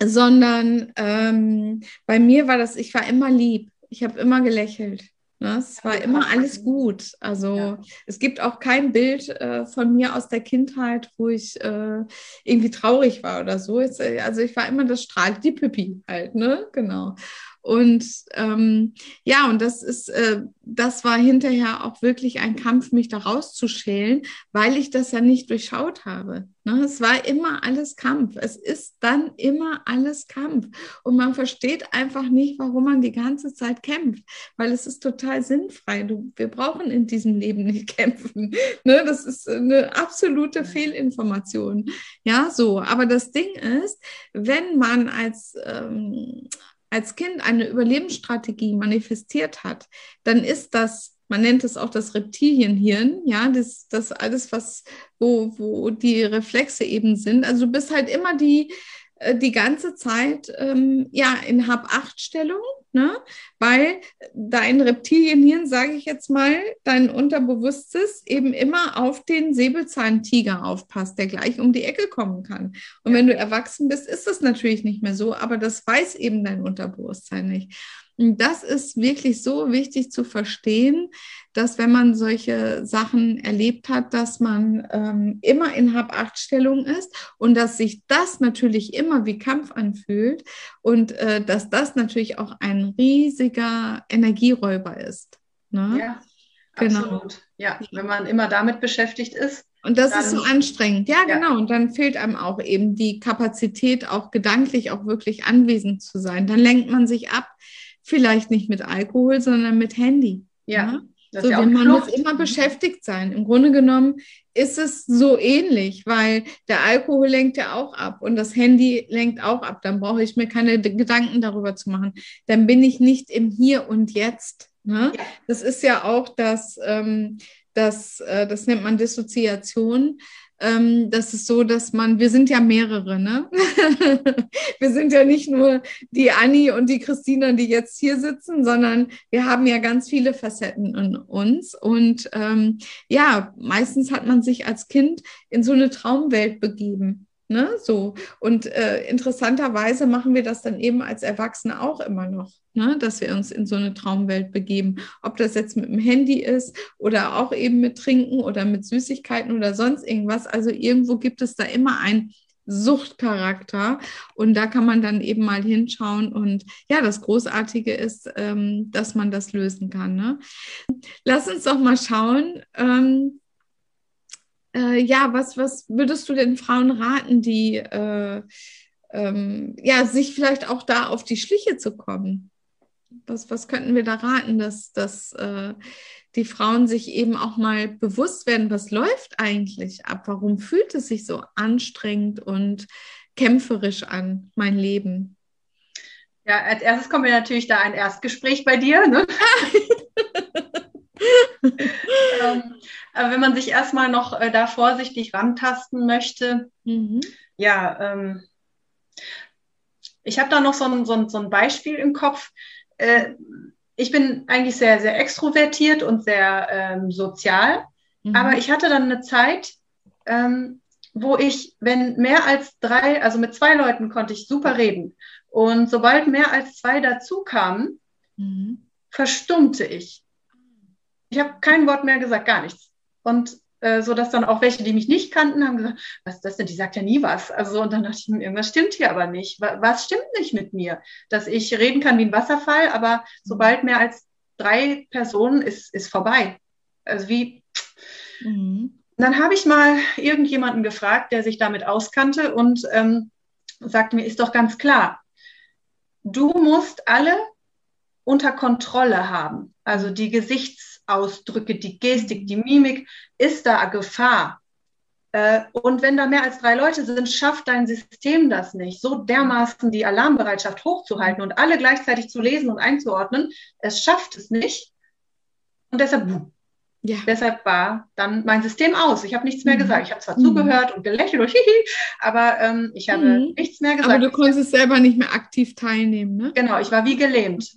sondern ähm, bei mir war das, ich war immer lieb. Ich habe immer gelächelt. Ne? Es war immer alles gut. Also ja. es gibt auch kein Bild äh, von mir aus der Kindheit, wo ich äh, irgendwie traurig war oder so. Es, äh, also ich war immer das Strahl, die Pippi halt, ne? Genau. Und ähm, ja, und das ist, äh, das war hinterher auch wirklich ein Kampf, mich da rauszuschälen, weil ich das ja nicht durchschaut habe. Ne? Es war immer alles Kampf. Es ist dann immer alles Kampf. Und man versteht einfach nicht, warum man die ganze Zeit kämpft, weil es ist total sinnfrei. Du, wir brauchen in diesem Leben nicht kämpfen. Ne? Das ist eine absolute Fehlinformation. Ja, so. Aber das Ding ist, wenn man als ähm, als Kind eine Überlebensstrategie manifestiert hat, dann ist das, man nennt es auch das Reptilienhirn, ja, das, das alles, was, wo, wo die Reflexe eben sind. Also du bist halt immer die, äh, die ganze Zeit ähm, ja in Hab-Acht-Stellung, ne? weil dein Reptilienhirn, sage ich jetzt mal, dein Unterbewusstes eben immer auf den Säbelzahntiger aufpasst, der gleich um die Ecke kommen kann. Und ja. wenn du erwachsen bist, ist das natürlich nicht mehr so, aber das weiß eben dein Unterbewusstsein nicht. Das ist wirklich so wichtig zu verstehen, dass wenn man solche Sachen erlebt hat, dass man ähm, immer in Hab-Acht-Stellung ist und dass sich das natürlich immer wie Kampf anfühlt und äh, dass das natürlich auch ein riesiger Energieräuber ist. Ne? Ja, genau. absolut. Ja, wenn man immer damit beschäftigt ist. Und das dann, ist so anstrengend. Ja, ja, genau. Und dann fehlt einem auch eben die Kapazität, auch gedanklich auch wirklich anwesend zu sein. Dann lenkt man sich ab Vielleicht nicht mit Alkohol, sondern mit Handy. Ja. ja? So, ja man muss immer beschäftigt sein. Im Grunde genommen ist es so ähnlich, weil der Alkohol lenkt ja auch ab und das Handy lenkt auch ab. Dann brauche ich mir keine Gedanken darüber zu machen. Dann bin ich nicht im Hier und Jetzt. Ne? Ja. Das ist ja auch das, ähm, das, äh, das nennt man Dissoziation. Ähm, das ist so, dass man, wir sind ja mehrere, ne? wir sind ja nicht nur die Anni und die Christina, die jetzt hier sitzen, sondern wir haben ja ganz viele Facetten in uns. Und ähm, ja, meistens hat man sich als Kind in so eine Traumwelt begeben. Ne, so. Und äh, interessanterweise machen wir das dann eben als Erwachsene auch immer noch, ne, dass wir uns in so eine Traumwelt begeben. Ob das jetzt mit dem Handy ist oder auch eben mit Trinken oder mit Süßigkeiten oder sonst irgendwas. Also irgendwo gibt es da immer ein Suchtcharakter. Und da kann man dann eben mal hinschauen. Und ja, das Großartige ist, ähm, dass man das lösen kann. Ne? Lass uns doch mal schauen. Ähm, äh, ja, was, was würdest du den Frauen raten, die äh, ähm, ja, sich vielleicht auch da auf die Schliche zu kommen? Was, was könnten wir da raten, dass, dass äh, die Frauen sich eben auch mal bewusst werden, was läuft eigentlich ab? Warum fühlt es sich so anstrengend und kämpferisch an, mein Leben? Ja, als erstes kommen wir natürlich da ein Erstgespräch bei dir. Ne? ähm, wenn man sich erstmal noch äh, da vorsichtig rantasten möchte, mhm. ja, ähm, ich habe da noch so ein, so, ein, so ein Beispiel im Kopf. Äh, ich bin eigentlich sehr, sehr extrovertiert und sehr ähm, sozial, mhm. aber ich hatte dann eine Zeit, ähm, wo ich, wenn mehr als drei, also mit zwei Leuten konnte ich super reden. Und sobald mehr als zwei dazu kamen, mhm. verstummte ich. Ich habe kein Wort mehr gesagt, gar nichts. Und äh, so dass dann auch welche, die mich nicht kannten, haben gesagt, was ist das denn? Die sagt ja nie was. Also und dann dachte ich, irgendwas stimmt hier aber nicht. Was stimmt nicht mit mir? Dass ich reden kann wie ein Wasserfall, aber sobald mehr als drei Personen ist, ist vorbei. Also wie. Mhm. Dann habe ich mal irgendjemanden gefragt, der sich damit auskannte und ähm, sagte mir, ist doch ganz klar, du musst alle unter Kontrolle haben. Also die Gesichtsausdrücke, die Gestik, die Mimik, ist da Gefahr. Äh, und wenn da mehr als drei Leute sind, schafft dein System das nicht, so dermaßen die Alarmbereitschaft hochzuhalten und alle gleichzeitig zu lesen und einzuordnen. Es schafft es nicht. Und deshalb, ja. deshalb war dann mein System aus. Ich habe nichts mehr mhm. gesagt. Ich habe zwar mhm. zugehört und gelächelt und hihi, aber ähm, ich habe mhm. nichts mehr gesagt. Aber du konntest selber nicht mehr aktiv teilnehmen, ne? Genau, ich war wie gelähmt.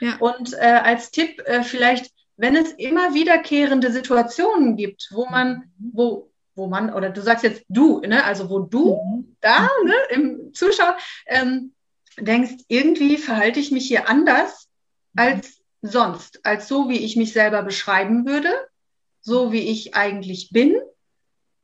Ja. Und äh, als Tipp äh, vielleicht, wenn es immer wiederkehrende Situationen gibt, wo man, mhm. wo, wo man, oder du sagst jetzt du, ne, also wo du mhm. da ne, im Zuschauer ähm, denkst, irgendwie verhalte ich mich hier anders mhm. als sonst, als so, wie ich mich selber beschreiben würde, so wie ich eigentlich bin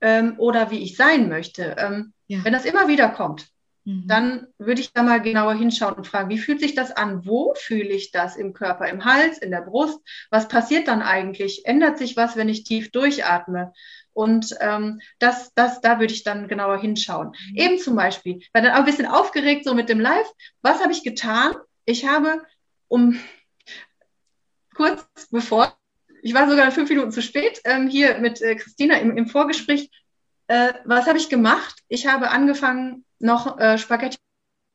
ähm, oder wie ich sein möchte. Ähm, ja. Wenn das immer wieder kommt, Mhm. dann würde ich da mal genauer hinschauen und fragen, wie fühlt sich das an? Wo fühle ich das im Körper, im Hals, in der Brust? Was passiert dann eigentlich? Ändert sich was, wenn ich tief durchatme? Und ähm, das, das, da würde ich dann genauer hinschauen. Mhm. Eben zum Beispiel, weil dann auch ein bisschen aufgeregt so mit dem Live. Was habe ich getan? Ich habe um kurz bevor, ich war sogar fünf Minuten zu spät, ähm, hier mit äh, Christina im, im Vorgespräch, äh, was habe ich gemacht? Ich habe angefangen, noch äh, Spaghetti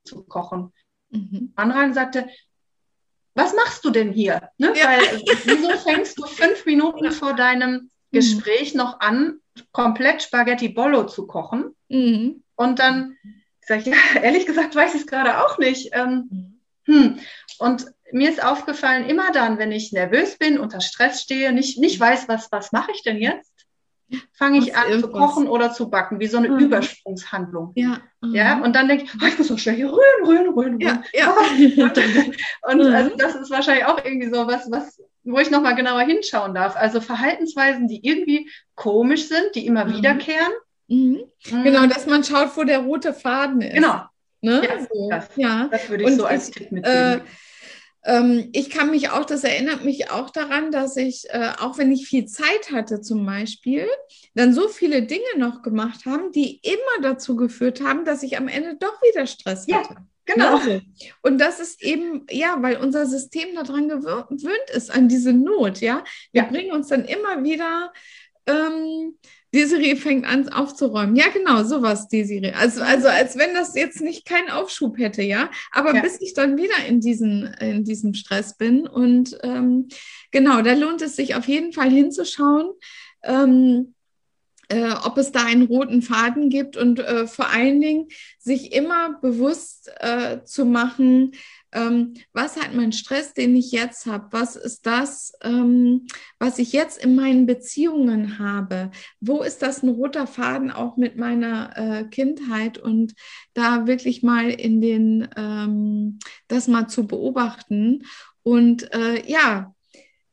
zu kochen. Mhm. Anran sagte, was machst du denn hier? Ne? Ja. Weil, wieso fängst du fünf Minuten vor deinem mhm. Gespräch mhm. noch an, komplett Spaghetti Bollo zu kochen? Mhm. Und dann sage ich, ja, ehrlich gesagt weiß ich es gerade auch nicht. Ähm, mhm. hm. Und mir ist aufgefallen, immer dann, wenn ich nervös bin, unter Stress stehe, nicht, nicht weiß, was, was mache ich denn jetzt, fange ich an zu kochen oder zu backen, wie so eine mhm. Übersprungshandlung. Ja. Mhm. ja. Und dann denke ich, oh, ich muss so schnell hier rühren, rühren, rühren. Ja, ja. und mhm. also das ist wahrscheinlich auch irgendwie so was, was, wo ich nochmal genauer hinschauen darf. Also Verhaltensweisen, die irgendwie komisch sind, die immer mhm. wiederkehren. Mhm. Mhm. Genau, dass man schaut, wo der rote Faden ist. Genau. Ne? Ja, so. das, ja. das würde ich und so als ich, Tipp mitgeben. Äh, ich kann mich auch, das erinnert mich auch daran, dass ich, äh, auch wenn ich viel Zeit hatte zum Beispiel, dann so viele Dinge noch gemacht haben, die immer dazu geführt haben, dass ich am Ende doch wieder Stress ja. hatte. Genau. Ne? Und das ist eben, ja, weil unser System daran gewöhnt ist, an diese Not, ja. Wir ja. bringen uns dann immer wieder ähm, Desiree fängt an aufzuräumen. Ja, genau, sowas, Desiree. Also, also als wenn das jetzt nicht keinen Aufschub hätte, ja. Aber ja. bis ich dann wieder in, diesen, in diesem Stress bin. Und ähm, genau, da lohnt es sich auf jeden Fall hinzuschauen. Ähm, äh, ob es da einen roten Faden gibt und äh, vor allen Dingen sich immer bewusst äh, zu machen, ähm, was hat mein Stress, den ich jetzt habe? Was ist das, ähm, was ich jetzt in meinen Beziehungen habe? Wo ist das ein roter Faden auch mit meiner äh, Kindheit? Und da wirklich mal in den, ähm, das mal zu beobachten. Und äh, ja,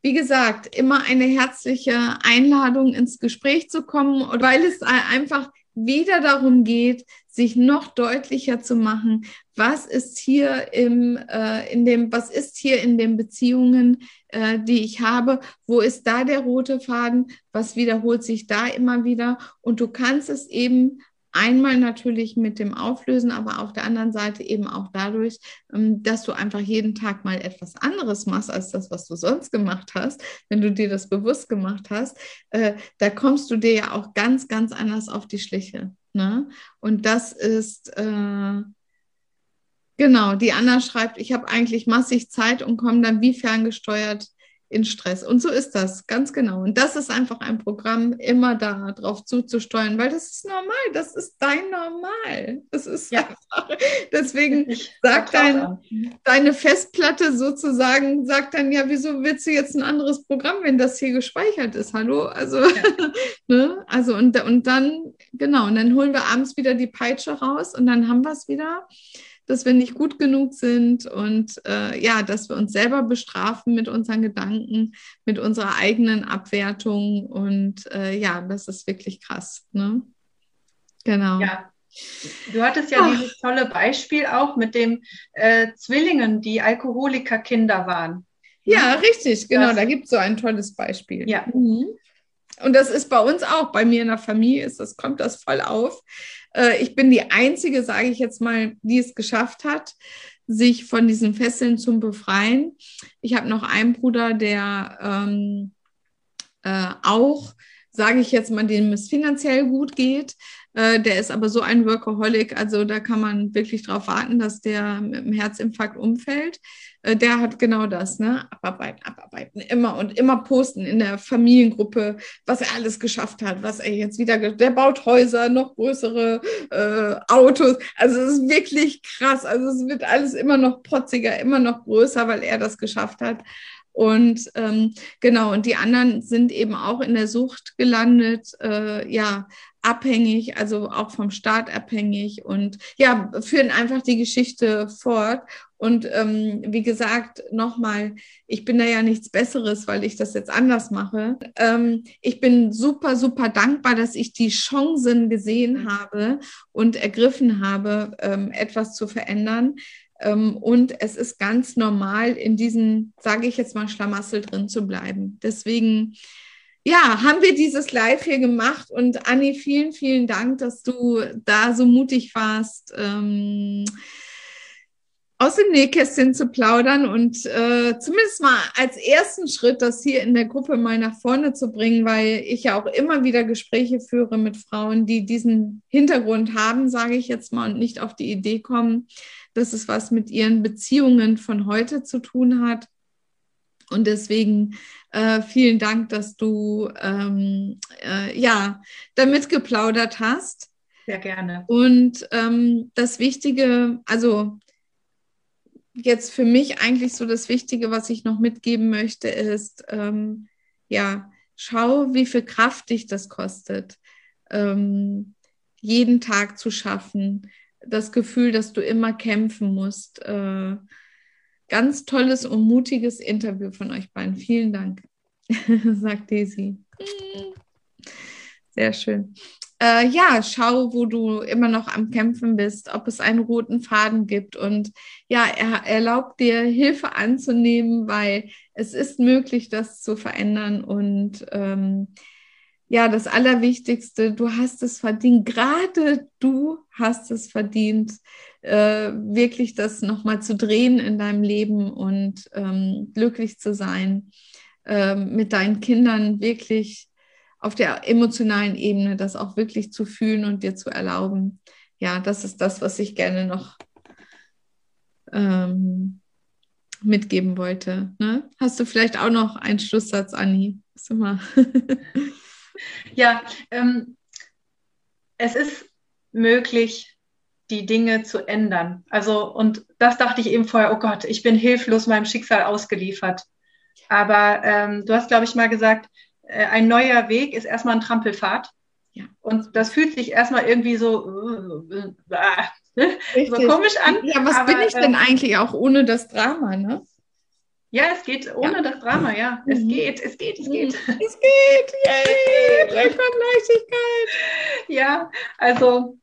wie gesagt, immer eine herzliche Einladung ins Gespräch zu kommen, weil es einfach wieder darum geht, sich noch deutlicher zu machen, was ist hier im, äh, in dem, was ist hier in den Beziehungen, äh, die ich habe, wo ist da der rote Faden, was wiederholt sich da immer wieder und du kannst es eben Einmal natürlich mit dem Auflösen, aber auf der anderen Seite eben auch dadurch, ähm, dass du einfach jeden Tag mal etwas anderes machst als das, was du sonst gemacht hast. Wenn du dir das bewusst gemacht hast, äh, da kommst du dir ja auch ganz, ganz anders auf die Schliche. Ne? Und das ist, äh, genau, die Anna schreibt, ich habe eigentlich massig Zeit und komme dann wie ferngesteuert in Stress. Und so ist das, ganz genau. Und das ist einfach ein Programm, immer da drauf zuzusteuern, weil das ist normal, das ist dein Normal. Das ist ja. einfach, deswegen sagt dein, deine Festplatte sozusagen, sagt dann, ja, wieso willst du jetzt ein anderes Programm, wenn das hier gespeichert ist? Hallo? Also, ja. ne? also und, und dann, genau, und dann holen wir abends wieder die Peitsche raus und dann haben wir es wieder dass wir nicht gut genug sind und äh, ja, dass wir uns selber bestrafen mit unseren Gedanken, mit unserer eigenen Abwertung und äh, ja, das ist wirklich krass. Ne? Genau. Ja. Du hattest ja Ach. dieses tolle Beispiel auch mit den äh, Zwillingen, die Alkoholikerkinder waren. Ja, richtig, genau. Das, da gibt es so ein tolles Beispiel. Ja. Mhm. Und das ist bei uns auch, bei mir in der Familie ist das, kommt das voll auf. Äh, ich bin die Einzige, sage ich jetzt mal, die es geschafft hat, sich von diesen Fesseln zu befreien. Ich habe noch einen Bruder, der ähm, äh, auch, sage ich jetzt mal, dem es finanziell gut geht. Äh, der ist aber so ein Workaholic, also da kann man wirklich darauf warten, dass der mit einem Herzinfarkt umfällt. Äh, der hat genau das, ne? Abarbeiten, abarbeiten, immer und immer posten in der Familiengruppe, was er alles geschafft hat, was er jetzt wieder, der baut Häuser, noch größere äh, Autos. Also es ist wirklich krass. Also es wird alles immer noch protziger, immer noch größer, weil er das geschafft hat. Und ähm, genau, und die anderen sind eben auch in der Sucht gelandet. Äh, ja, abhängig, also auch vom Staat abhängig und ja, führen einfach die Geschichte fort. Und ähm, wie gesagt, nochmal, ich bin da ja nichts Besseres, weil ich das jetzt anders mache. Ähm, ich bin super, super dankbar, dass ich die Chancen gesehen habe und ergriffen habe, ähm, etwas zu verändern. Ähm, und es ist ganz normal, in diesem, sage ich jetzt mal, Schlamassel drin zu bleiben. Deswegen ja, haben wir dieses Live hier gemacht. Und Anni, vielen, vielen Dank, dass du da so mutig warst, ähm, aus dem Nähkästchen zu plaudern und äh, zumindest mal als ersten Schritt das hier in der Gruppe mal nach vorne zu bringen, weil ich ja auch immer wieder Gespräche führe mit Frauen, die diesen Hintergrund haben, sage ich jetzt mal, und nicht auf die Idee kommen, dass es was mit ihren Beziehungen von heute zu tun hat. Und deswegen äh, vielen Dank, dass du ähm, äh, ja damit geplaudert hast. Sehr gerne. Und ähm, das Wichtige, also jetzt für mich eigentlich so das Wichtige, was ich noch mitgeben möchte, ist, ähm, ja, schau, wie viel Kraft dich das kostet, ähm, jeden Tag zu schaffen. Das Gefühl, dass du immer kämpfen musst. Äh, Ganz tolles und mutiges Interview von euch beiden. Vielen Dank, sagt Daisy. Sehr schön. Äh, ja, schau, wo du immer noch am Kämpfen bist, ob es einen roten Faden gibt und ja, er erlaubt dir Hilfe anzunehmen, weil es ist möglich, das zu verändern und ähm, ja, das Allerwichtigste, du hast es verdient, gerade du hast es verdient, äh, wirklich das nochmal zu drehen in deinem Leben und ähm, glücklich zu sein, äh, mit deinen Kindern wirklich auf der emotionalen Ebene das auch wirklich zu fühlen und dir zu erlauben. Ja, das ist das, was ich gerne noch ähm, mitgeben wollte. Ne? Hast du vielleicht auch noch einen Schlusssatz, Anni? ja, ähm, es ist möglich, die Dinge zu ändern. Also, und das dachte ich eben vorher, oh Gott, ich bin hilflos meinem Schicksal ausgeliefert. Aber ähm, du hast, glaube ich, mal gesagt, äh, ein neuer Weg ist erstmal ein Trampelfahrt. Ja. Und das fühlt sich erstmal irgendwie so, äh, äh, so komisch an. Ja, was aber, bin ich denn ähm, eigentlich auch ohne das Drama, ne? Ja, es geht ohne ja. das Drama, ja. Es mhm. geht, es geht, es geht. Es geht, yay, Rekordleichtigkeit. Ja, also,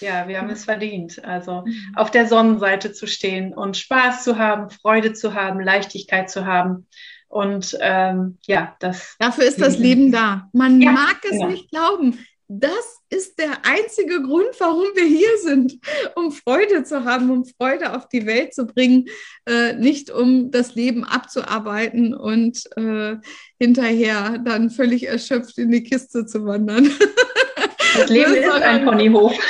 ja, wir haben es verdient. Also, mhm. auf der Sonnenseite zu stehen und Spaß zu haben, Freude zu haben, Leichtigkeit zu haben. Und ähm, ja, das. Dafür ist das Leben da. Man ja, mag es ja. nicht glauben das ist der einzige Grund, warum wir hier sind, um Freude zu haben, um Freude auf die Welt zu bringen, äh, nicht um das Leben abzuarbeiten und äh, hinterher dann völlig erschöpft in die Kiste zu wandern. Das Leben ist ein Ponyhof.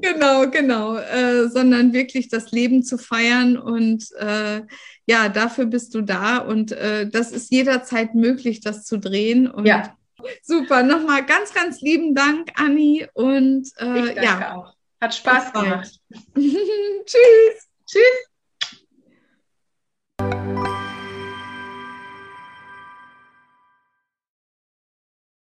Genau, genau, äh, sondern wirklich das Leben zu feiern und äh, ja, dafür bist du da und äh, das ist jederzeit möglich, das zu drehen und ja Super, nochmal ganz, ganz lieben Dank, Anni. Und äh, ja. Auch. Hat Spaß gemacht. Tschüss. Tschüss.